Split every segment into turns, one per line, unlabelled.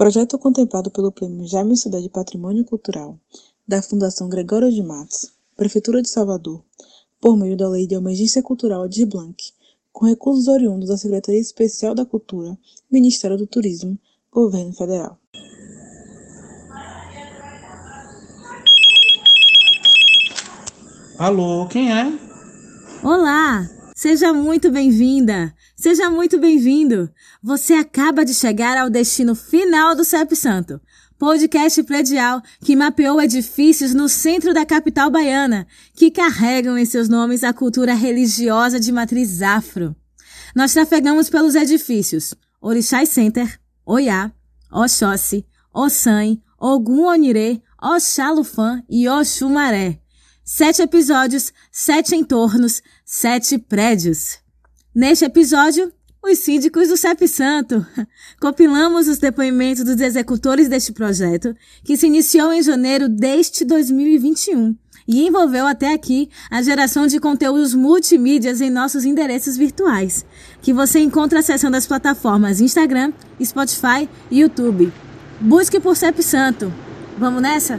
Projeto contemplado pelo Prêmio Jaime Sudé de Patrimônio Cultural da Fundação Gregório de Matos, Prefeitura de Salvador, por meio da Lei de Emergência Cultural de Blanc, com recursos oriundos da Secretaria Especial da Cultura, Ministério do Turismo, Governo Federal.
Alô, quem é?
Olá! Seja muito bem-vinda! Seja muito bem-vindo! Você acaba de chegar ao destino final do CEP Santo, podcast predial que mapeou edifícios no centro da capital baiana, que carregam em seus nomes a cultura religiosa de matriz afro. Nós trafegamos pelos edifícios Orixai Center, Oiá, Oxóssi, Ossan, Ogum Onirê, Oxalufã e Oxumaré. Sete episódios, sete entornos, sete prédios. Neste episódio, os síndicos do CEP Santo. Compilamos os depoimentos dos executores deste projeto, que se iniciou em janeiro deste 2021 e envolveu até aqui a geração de conteúdos multimídias em nossos endereços virtuais, que você encontra acessando as plataformas Instagram, Spotify e YouTube. Busque por CEP Santo. Vamos nessa?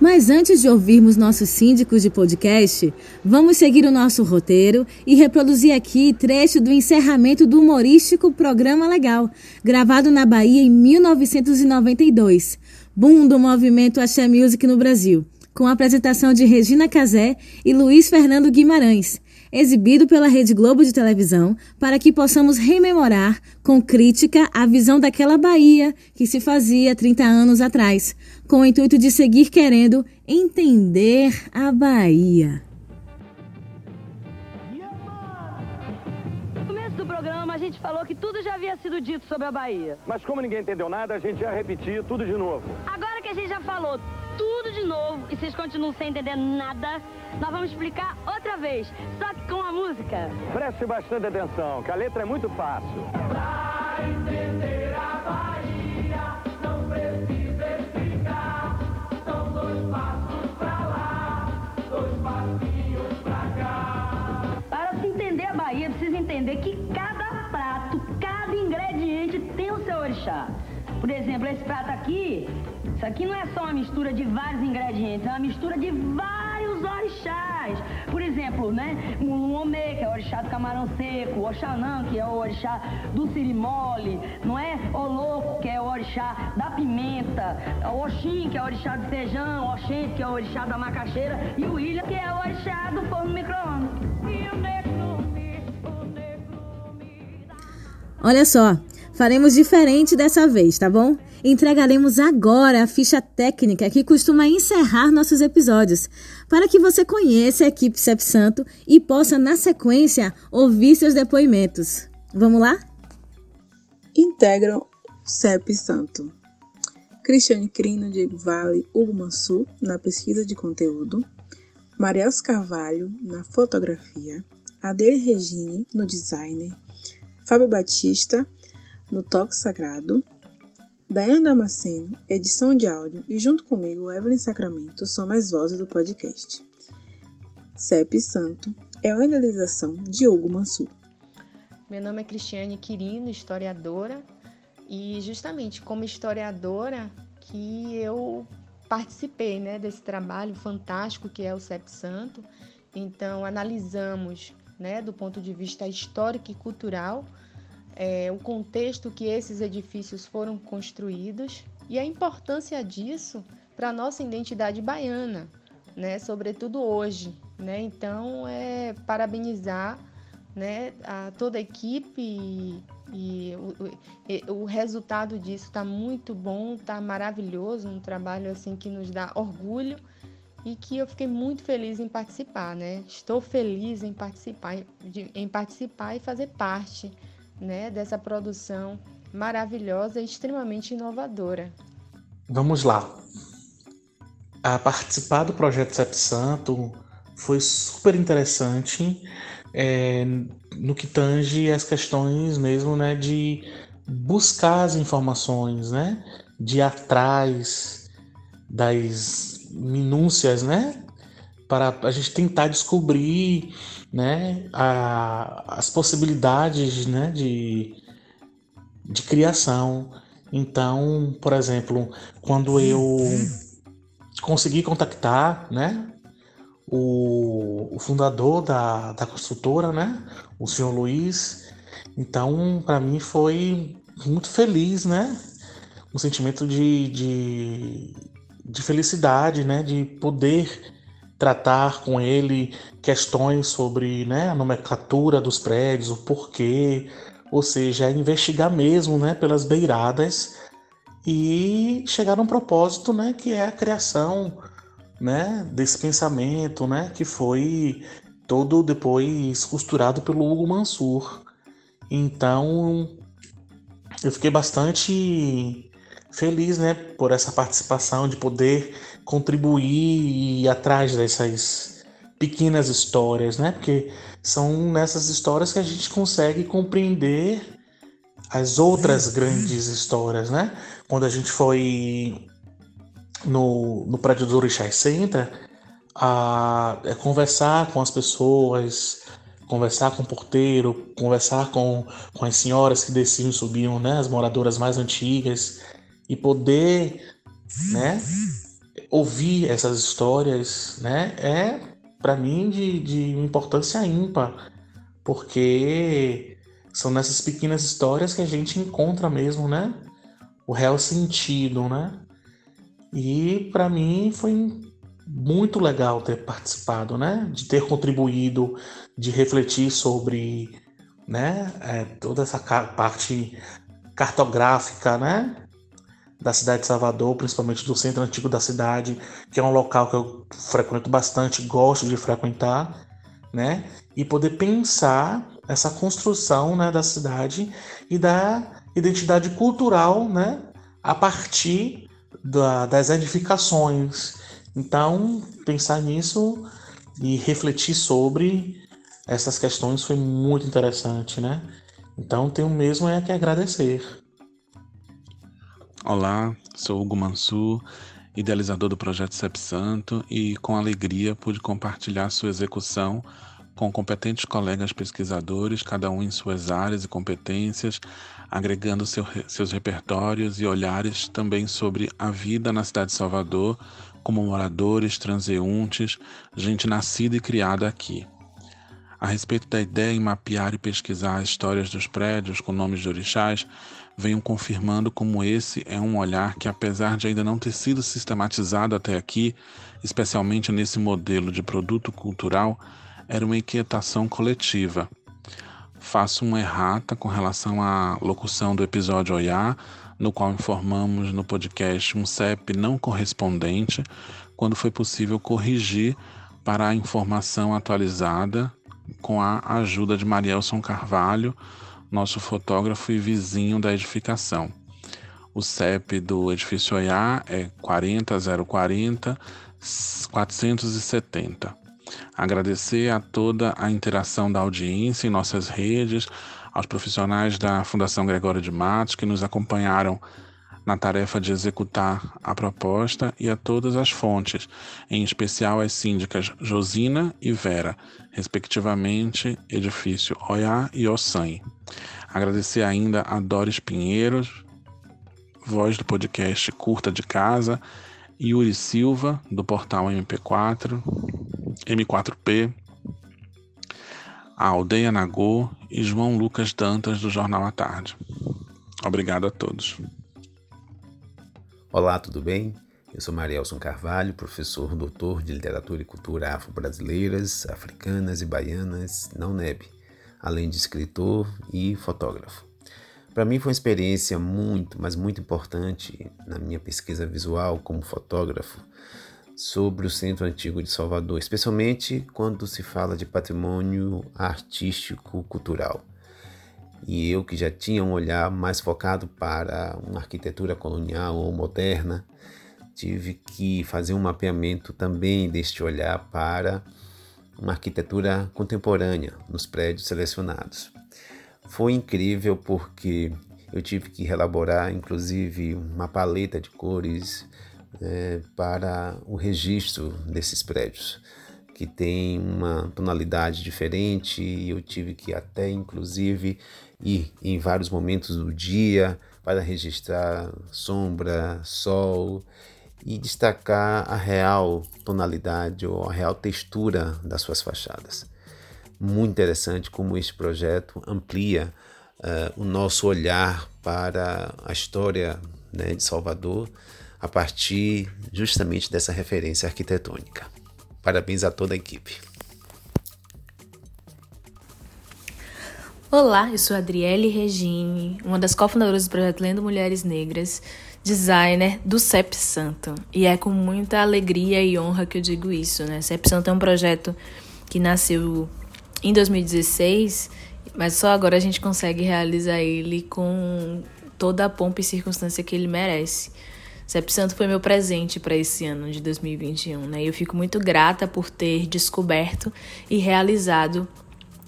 Mas antes de ouvirmos nossos síndicos de podcast, vamos seguir o nosso roteiro e reproduzir aqui trecho do encerramento do humorístico Programa Legal, gravado na Bahia em 1992, boom do movimento Axé Music no Brasil, com a apresentação de Regina Casé e Luiz Fernando Guimarães exibido pela Rede Globo de televisão, para que possamos rememorar com crítica a visão daquela Bahia que se fazia 30 anos atrás, com o intuito de seguir querendo entender a Bahia.
No começo do programa, a gente falou que tudo já havia sido dito sobre a Bahia.
Mas como ninguém entendeu nada, a gente ia repetir tudo de novo.
Agora que a gente já falou tudo de novo e vocês continuam sem entender nada, nós vamos explicar outra vez, só que com a música.
Preste bastante atenção, que a letra é muito fácil.
Pra entender a Bahia, não precisa explicar. São dois passos pra lá, dois passinhos pra cá.
Para se entender a Bahia, precisa entender que cada prato, cada ingrediente tem o seu orixá. Por exemplo, esse prato aqui, isso aqui não é só uma mistura de vários ingredientes, é uma mistura de vários orixás. Por exemplo, né, o Omê, que é o orixá do camarão seco, Oxanã, que é o orixá do sirimole, não é? O Louco, que é o orixá da pimenta, Oxim, que é o orixá do feijão, Oxente, que é o orixá da macaxeira, e o Ilha, que é o orixá do forno micro-ondas.
Olha só, faremos diferente dessa vez, tá bom? Entregaremos agora a ficha técnica que costuma encerrar nossos episódios, para que você conheça a equipe CEP Santo e possa, na sequência, ouvir seus depoimentos. Vamos lá?
Integram CEP Santo. Cristiane Crino, Diego Vale, Hugo Mansur, na pesquisa de conteúdo. Mariels Carvalho, na fotografia. Adele Regine, no designer. Fábio Batista, no toque sagrado. Daiane Damasceno, edição de áudio, e junto comigo, Evelyn Sacramento, são as vozes do podcast. CEP Santo é uma idealização de Hugo Mansur.
Meu nome é Cristiane Quirino, historiadora, e justamente como historiadora que eu participei né, desse trabalho fantástico que é o CEP Santo. Então, analisamos né, do ponto de vista histórico e cultural é, o contexto que esses edifícios foram construídos e a importância disso para a nossa identidade baiana, né, sobretudo hoje. Né? Então, é parabenizar né, a toda a equipe e, e o, o resultado disso está muito bom, está maravilhoso, um trabalho assim que nos dá orgulho e que eu fiquei muito feliz em participar, né? Estou feliz em participar, em participar e fazer parte, né, dessa produção maravilhosa e extremamente inovadora.
Vamos lá. A participar do projeto CEP Santo foi super interessante é, no que tange as questões mesmo, né, de buscar as informações, né, de ir atrás das minúcias, né, para a gente tentar descobrir né, a, as possibilidades né, de, de criação. Então, por exemplo, quando eu consegui contactar né, o, o fundador da, da construtora, né, o senhor Luiz, então para mim foi muito feliz, né? Um sentimento de, de, de felicidade, né? De poder tratar com ele questões sobre né, a nomenclatura dos prédios, o porquê, ou seja, investigar mesmo né, pelas beiradas e chegar a um propósito né, que é a criação né, desse pensamento né, que foi todo depois costurado pelo Hugo Mansur. Então eu fiquei bastante feliz né, por essa participação, de poder contribuir e ir atrás dessas pequenas histórias, né? Porque são nessas histórias que a gente consegue compreender as outras grandes histórias, né? Quando a gente foi no, no prédio do Orixás Center, a, a é conversar com as pessoas, conversar com o porteiro, conversar com, com as senhoras que desciam e subiam, né? As moradoras mais antigas e poder, né? Ouvir essas histórias, né? É para mim de, de importância ímpar, porque são nessas pequenas histórias que a gente encontra mesmo, né? O real sentido, né? E para mim foi muito legal ter participado, né? De ter contribuído, de refletir sobre, né? É, toda essa parte cartográfica, né? Da cidade de Salvador, principalmente do centro antigo da cidade, que é um local que eu frequento bastante, gosto de frequentar, né? E poder pensar essa construção, né, da cidade e da identidade cultural, né? A partir da, das edificações. Então, pensar nisso e refletir sobre essas questões foi muito interessante, né? Então, tenho mesmo é que agradecer.
Olá, sou Hugo Mansur, idealizador do projeto CEP Santo e com alegria pude compartilhar sua execução com competentes colegas pesquisadores, cada um em suas áreas e competências, agregando seu, seus repertórios e olhares também sobre a vida na cidade de Salvador, como moradores, transeuntes, gente nascida e criada aqui. A respeito da ideia em mapear e pesquisar as histórias dos prédios com nomes de orixás, venho confirmando como esse é um olhar que, apesar de ainda não ter sido sistematizado até aqui, especialmente nesse modelo de produto cultural, era uma inquietação coletiva. Faço uma errata com relação à locução do episódio Oiá, no qual informamos no podcast um CEP não correspondente, quando foi possível corrigir para a informação atualizada com a ajuda de Marielson Carvalho, nosso fotógrafo e vizinho da edificação. O CEP do edifício Oiá é 40040 470. Agradecer a toda a interação da audiência em nossas redes, aos profissionais da Fundação Gregório de Matos que nos acompanharam na tarefa de executar a proposta e a todas as fontes, em especial as síndicas Josina e Vera, respectivamente edifício Oiá e Ossan. Agradecer ainda a Doris Pinheiros, voz do podcast Curta de Casa, Yuri Silva, do portal MP4, M4P, a Aldeia Nagô e João Lucas Dantas, do Jornal à Tarde. Obrigado a todos.
Olá, tudo bem? Eu sou Marielson Carvalho, professor doutor de Literatura e Cultura Afro-Brasileiras, Africanas e Baianas na UNEB, além de escritor e fotógrafo. Para mim foi uma experiência muito, mas muito importante na minha pesquisa visual como fotógrafo sobre o Centro Antigo de Salvador, especialmente quando se fala de patrimônio artístico cultural. E eu que já tinha um olhar mais focado para uma arquitetura colonial ou moderna, tive que fazer um mapeamento também deste olhar para uma arquitetura contemporânea nos prédios selecionados. Foi incrível porque eu tive que elaborar, inclusive, uma paleta de cores é, para o registro desses prédios. que tem uma tonalidade diferente e eu tive que até inclusive ir em vários momentos do dia para registrar sombra, sol e destacar a real tonalidade ou a real textura das suas fachadas. Muito interessante como este projeto amplia uh, o nosso olhar para a história né, de Salvador a partir justamente dessa referência arquitetônica. Parabéns a toda a equipe.
Olá, eu sou Adriele Regine, uma das cofundadoras do projeto Lendo Mulheres Negras, designer do CEP Santo. E é com muita alegria e honra que eu digo isso, né? CEP Santo é um projeto que nasceu em 2016, mas só agora a gente consegue realizar ele com toda a pompa e circunstância que ele merece. CEP Santo foi meu presente para esse ano de 2021, né? E eu fico muito grata por ter descoberto e realizado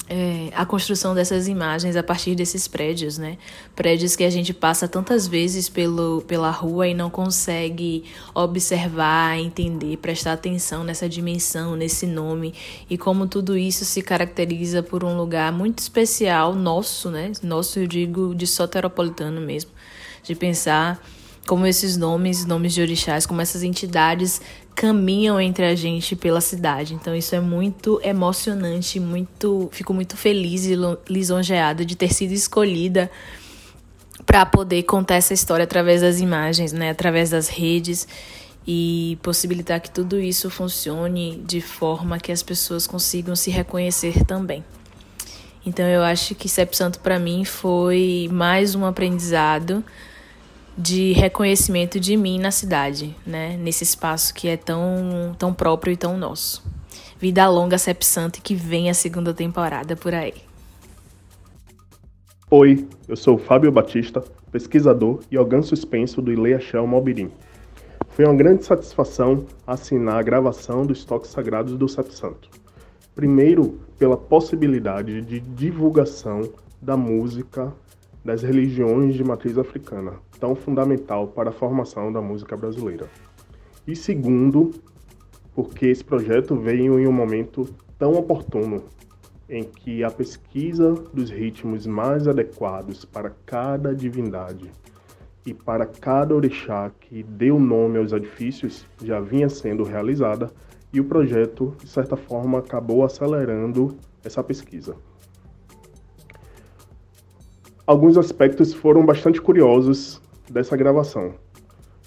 é, a construção dessas imagens a partir desses prédios, né? Prédios que a gente passa tantas vezes pelo, pela rua e não consegue observar, entender, prestar atenção nessa dimensão, nesse nome e como tudo isso se caracteriza por um lugar muito especial nosso, né? Nosso, eu digo, de soteropolitano mesmo, de pensar como esses nomes, nomes de orixás, como essas entidades caminham entre a gente pela cidade. Então isso é muito emocionante, muito, fico muito feliz e lisonjeada de ter sido escolhida para poder contar essa história através das imagens, né, através das redes e possibilitar que tudo isso funcione de forma que as pessoas consigam se reconhecer também. Então eu acho que Sep Santo para mim foi mais um aprendizado de reconhecimento de mim na cidade, né? Nesse espaço que é tão, tão próprio e tão nosso. Vida longa, Cep Santo, e que vem a segunda temporada por aí.
Oi, eu sou Fábio Batista, pesquisador e organ suspenso do Ileia Shell Malbirim. Foi uma grande satisfação assinar a gravação dos toques sagrados do Cep Santo. Primeiro, pela possibilidade de divulgação da música das religiões de matriz africana, tão fundamental para a formação da música brasileira. E segundo, porque esse projeto veio em um momento tão oportuno em que a pesquisa dos ritmos mais adequados para cada divindade e para cada orixá que deu nome aos edifícios já vinha sendo realizada e o projeto, de certa forma, acabou acelerando essa pesquisa. Alguns aspectos foram bastante curiosos dessa gravação.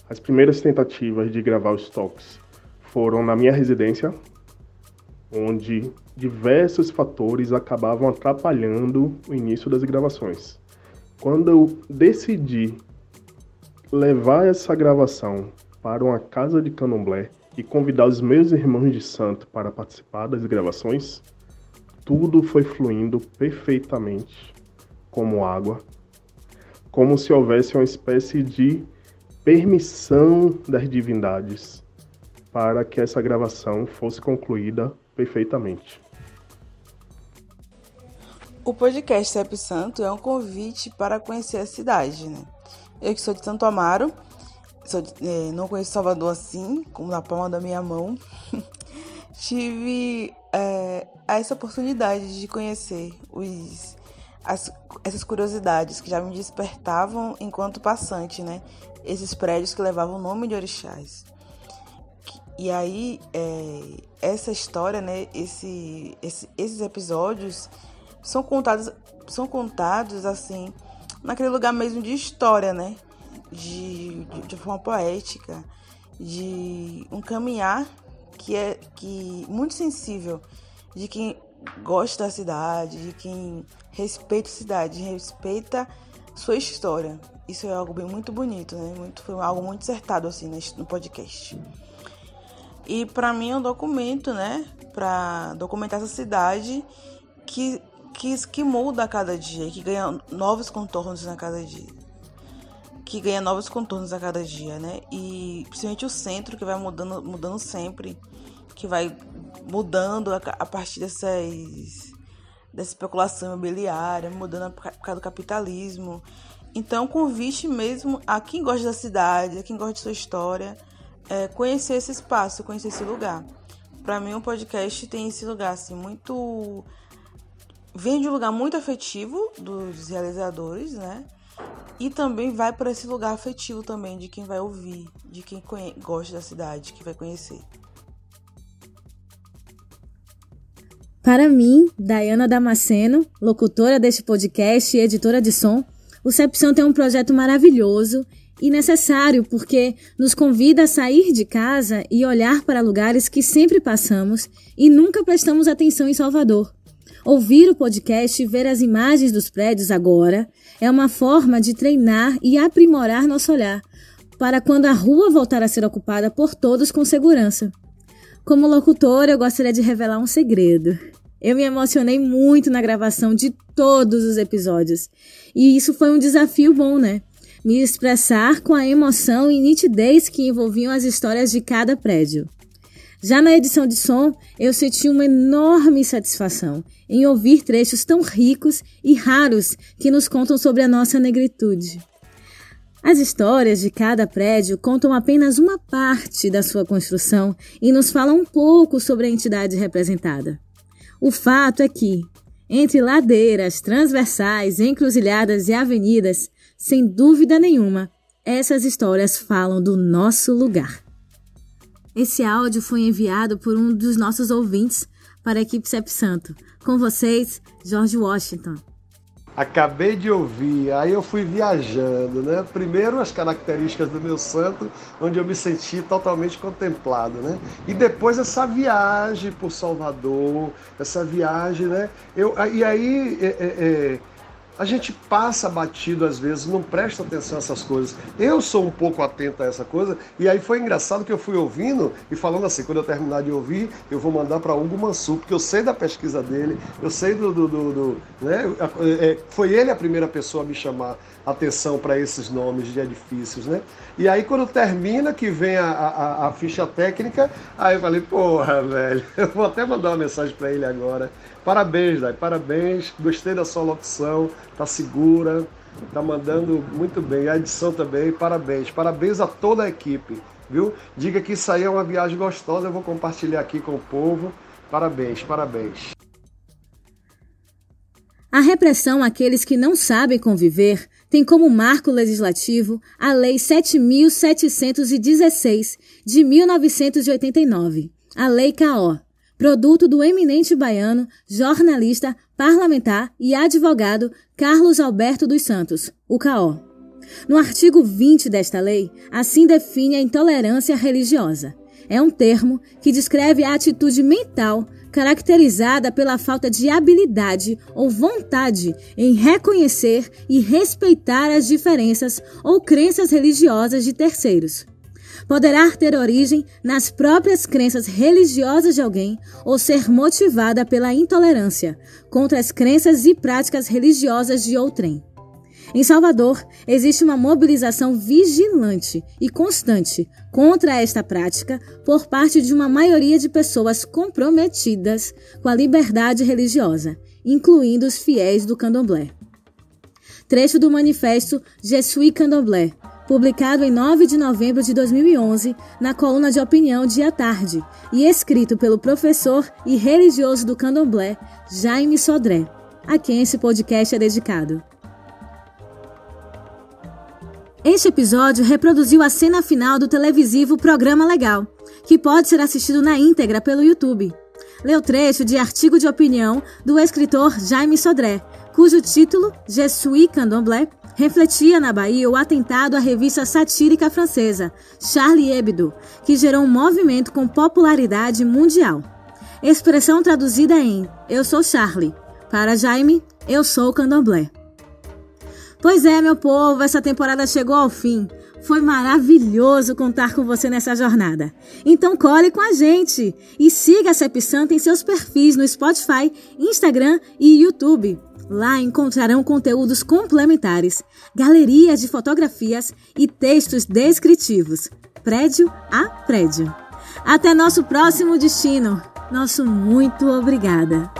As primeiras tentativas de gravar os toques foram na minha residência, onde diversos fatores acabavam atrapalhando o início das gravações. Quando eu decidi levar essa gravação para uma casa de candomblé e convidar os meus irmãos de santo para participar das gravações, tudo foi fluindo perfeitamente como água, como se houvesse uma espécie de permissão das divindades para que essa gravação fosse concluída perfeitamente.
O podcast Cep Santo é um convite para conhecer a cidade, né? Eu que sou de Santo Amaro, de, é, não conheço Salvador assim, como na palma da minha mão, tive é, essa oportunidade de conhecer os as, essas curiosidades que já me despertavam enquanto passante, né? Esses prédios que levavam o nome de orixás. E aí, é, essa história, né? Esse, esse, esses episódios são contados, são contados assim, naquele lugar mesmo de história, né? De, de, de forma poética, de um caminhar que é que muito sensível de quem gosta da cidade, de quem respeita a cidade, respeita sua história. Isso é algo bem muito bonito, né? Muito, foi algo muito acertado assim no podcast. E para mim é um documento, né, para documentar essa cidade que, que que muda a cada dia, que ganha novos contornos a cada dia. Que ganha novos contornos a cada dia, né? E principalmente o centro que vai mudando, mudando sempre, que vai mudando a, a partir dessas dessa especulação imobiliária, mudando por causa do capitalismo. Então, convite mesmo a quem gosta da cidade, a quem gosta de sua história, é, conhecer esse espaço, conhecer esse lugar. Para mim, o podcast tem esse lugar assim muito vem de um lugar muito afetivo dos realizadores, né? E também vai para esse lugar afetivo também de quem vai ouvir, de quem gosta da cidade, que vai conhecer.
Para mim, Dayana Damasceno, locutora deste podcast e editora de som, o Cepção tem um projeto maravilhoso e necessário porque nos convida a sair de casa e olhar para lugares que sempre passamos e nunca prestamos atenção em Salvador. Ouvir o podcast e ver as imagens dos prédios agora é uma forma de treinar e aprimorar nosso olhar para quando a rua voltar a ser ocupada por todos com segurança. Como locutora, eu gostaria de revelar um segredo. Eu me emocionei muito na gravação de todos os episódios. E isso foi um desafio bom, né? Me expressar com a emoção e nitidez que envolviam as histórias de cada prédio. Já na edição de som, eu senti uma enorme satisfação em ouvir trechos tão ricos e raros que nos contam sobre a nossa negritude. As histórias de cada prédio contam apenas uma parte da sua construção e nos falam um pouco sobre a entidade representada. O fato é que, entre ladeiras, transversais, encruzilhadas e avenidas, sem dúvida nenhuma, essas histórias falam do nosso lugar. Esse áudio foi enviado por um dos nossos ouvintes para a equipe CEP Santo. Com vocês, George Washington.
Acabei de ouvir, aí eu fui viajando, né? Primeiro as características do meu santo, onde eu me senti totalmente contemplado, né? E depois essa viagem por Salvador, essa viagem, né? Eu, e aí é, é, é a gente passa batido às vezes, não presta atenção a essas coisas. Eu sou um pouco atento a essa coisa, e aí foi engraçado que eu fui ouvindo e falando assim: quando eu terminar de ouvir, eu vou mandar para Hugo Mansur, porque eu sei da pesquisa dele, eu sei do. do, do, do né? É, foi ele a primeira pessoa a me chamar atenção para esses nomes de edifícios, né? E aí quando termina, que vem a, a, a ficha técnica, aí eu falei: porra, velho, eu vou até mandar uma mensagem para ele agora. Parabéns, Dai, parabéns. Gostei da sua locução, tá segura, tá mandando muito bem. A edição também, parabéns. Parabéns a toda a equipe, viu? Diga que isso aí é uma viagem gostosa, eu vou compartilhar aqui com o povo. Parabéns, parabéns.
A repressão àqueles que não sabem conviver tem como marco legislativo a Lei 7.716 de 1989, a Lei CAO, produto do eminente baiano, jornalista, parlamentar e advogado Carlos Alberto dos Santos, o CAO. No artigo 20 desta lei, assim define a intolerância religiosa. É um termo que descreve a atitude mental caracterizada pela falta de habilidade ou vontade em reconhecer e respeitar as diferenças ou crenças religiosas de terceiros poderá ter origem nas próprias crenças religiosas de alguém ou ser motivada pela intolerância contra as crenças e práticas religiosas de outrem. Em Salvador, existe uma mobilização vigilante e constante contra esta prática por parte de uma maioria de pessoas comprometidas com a liberdade religiosa, incluindo os fiéis do candomblé. Trecho do manifesto Je suis candomblé, publicado em 9 de novembro de 2011 na coluna de opinião Dia Tarde e escrito pelo professor e religioso do candomblé Jaime Sodré, a quem esse podcast é dedicado. Este episódio reproduziu a cena final do televisivo Programa Legal, que pode ser assistido na íntegra pelo YouTube. Leu trecho de artigo de opinião do escritor Jaime Sodré, cujo título, Je suis candomblé, refletia na Bahia o atentado à revista satírica francesa Charlie Hebdo, que gerou um movimento com popularidade mundial. Expressão traduzida em Eu sou Charlie. Para Jaime, eu sou candomblé. Pois é, meu povo, essa temporada chegou ao fim. Foi maravilhoso contar com você nessa jornada. Então cole com a gente e siga a Cep Santa em seus perfis no Spotify, Instagram e YouTube. Lá encontrarão conteúdos complementares, galerias de fotografias e textos descritivos, prédio a prédio. Até nosso próximo destino. Nosso muito obrigada.